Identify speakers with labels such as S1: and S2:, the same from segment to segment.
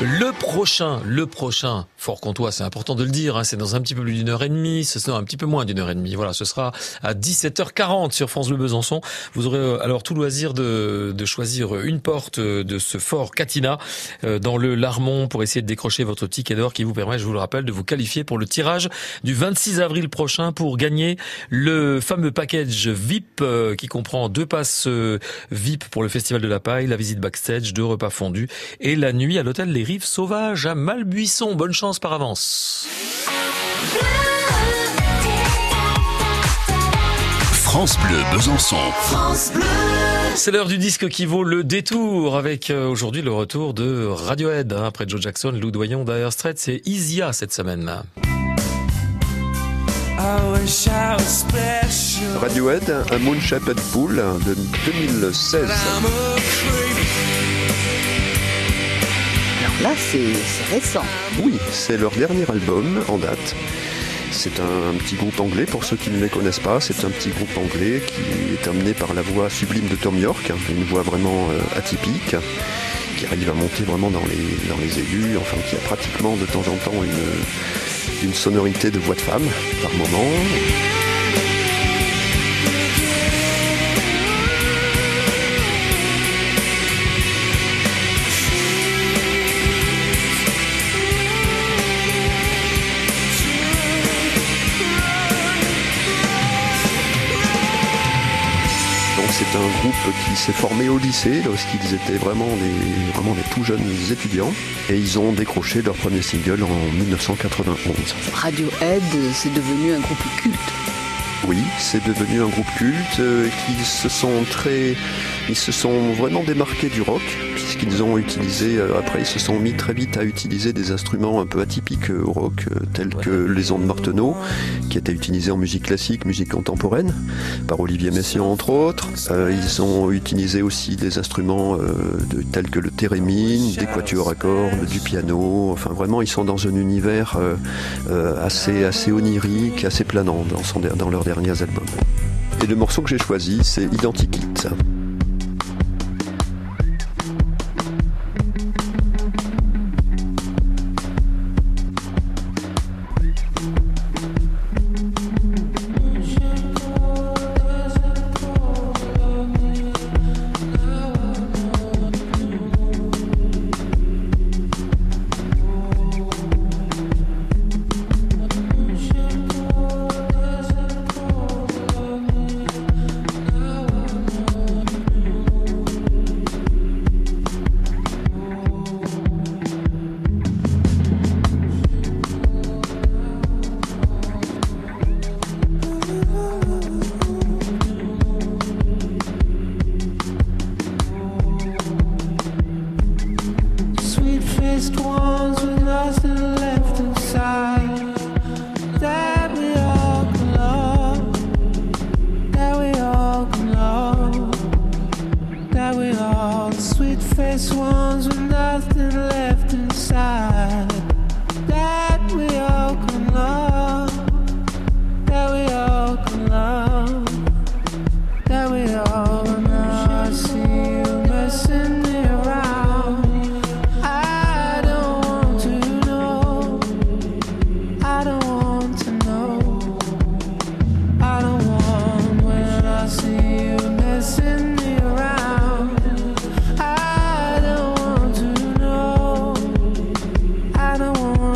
S1: Le prochain, le prochain Fort Comtois, c'est important de le dire, hein, c'est dans un petit peu plus d'une heure et demie, ce sera un petit peu moins d'une heure et demie. Voilà, ce sera à 17h40 sur France Bleu Besançon. Vous aurez euh, alors tout loisir de, choisir une porte de ce fort Catina euh, dans le Larmont pour essayer de décrocher votre ticket d'or qui vous permet, je vous le rappelle, de vous qualifier pour le tirage du 26 avril prochain pour gagner le fameux package VIP euh, qui comprend deux passes VIP pour le Festival de la Paille, la visite backstage, deux repas fondus et la nuit à l'hôtel Les Rives Sauvages à Malbuisson. Bonne chance par avance.
S2: France Bleu Besançon.
S1: C'est l'heure du disque qui vaut le détour avec euh, aujourd'hui le retour de Radiohead hein, après Joe Jackson, Lou Doyon, Dire Straits c'est Isia cette semaine.
S3: Radiohead, un Moonshaped Pool de 2016.
S4: Là, c'est récent.
S3: Oui, c'est leur dernier album en date. C'est un, petit groupe anglais, pour ceux qui ne les connaissent pas, c'est un petit groupe anglais qui est amené par la voix sublime de Tom York, hein, une voix vraiment euh, atypique, qui arrive à monter vraiment dans les, dans les aigus, enfin qui a pratiquement de temps en temps une, une sonorité de voix de femme par moment. Qui s'est formé au lycée lorsqu'ils étaient vraiment des, vraiment des tout jeunes étudiants et ils ont décroché leur premier single en 1991.
S4: Radiohead, c'est devenu un groupe culte.
S3: Oui, c'est devenu un groupe culte euh, qui se sont très, ils se sont vraiment démarqués du rock puisqu'ils ont utilisé, euh, après ils se sont mis très vite à utiliser des instruments un peu atypiques euh, au rock, euh, tels que les ondes Marteneau, qui étaient utilisés en musique classique, musique contemporaine, par Olivier Messiaen entre autres. ils ont utilisé aussi des instruments de, tels que le thérémine, des quatuors à cordes, du piano. Enfin vraiment, ils sont dans un univers assez, assez onirique, assez planant dans, son, dans leurs derniers albums. Et le morceau que j'ai choisi, c'est Identikit.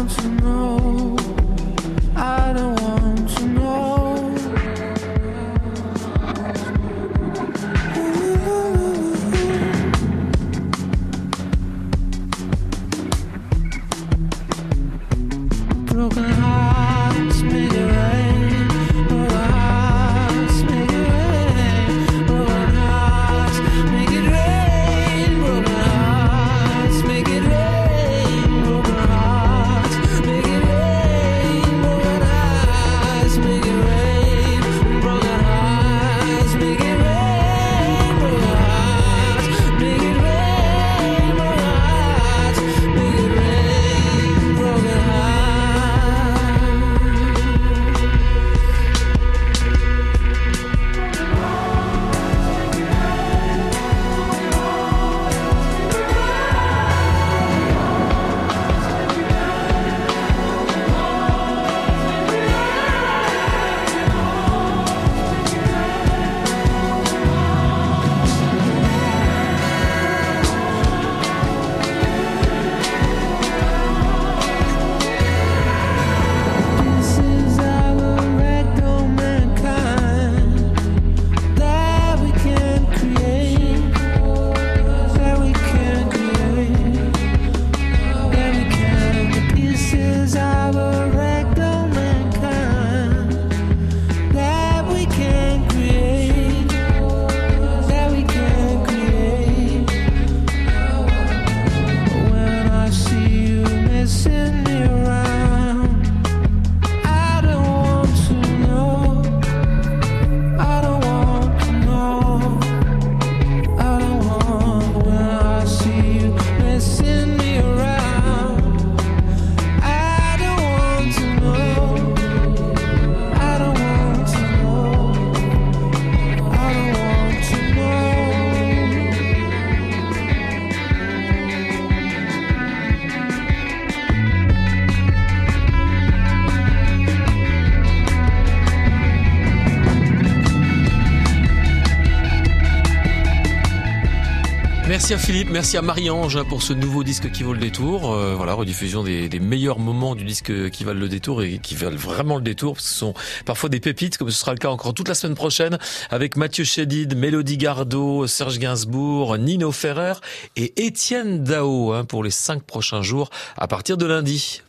S3: want to know.
S1: Merci à Philippe, merci à Marie-Ange pour ce nouveau disque qui vaut le détour. Euh, voilà, rediffusion des, des, meilleurs moments du disque qui valent le détour et qui valent vraiment le détour, parce ce sont parfois des pépites, comme ce sera le cas encore toute la semaine prochaine, avec Mathieu Chédid, Mélodie Gardot, Serge Gainsbourg, Nino Ferrer et Étienne Dao hein, pour les cinq prochains jours à partir de lundi.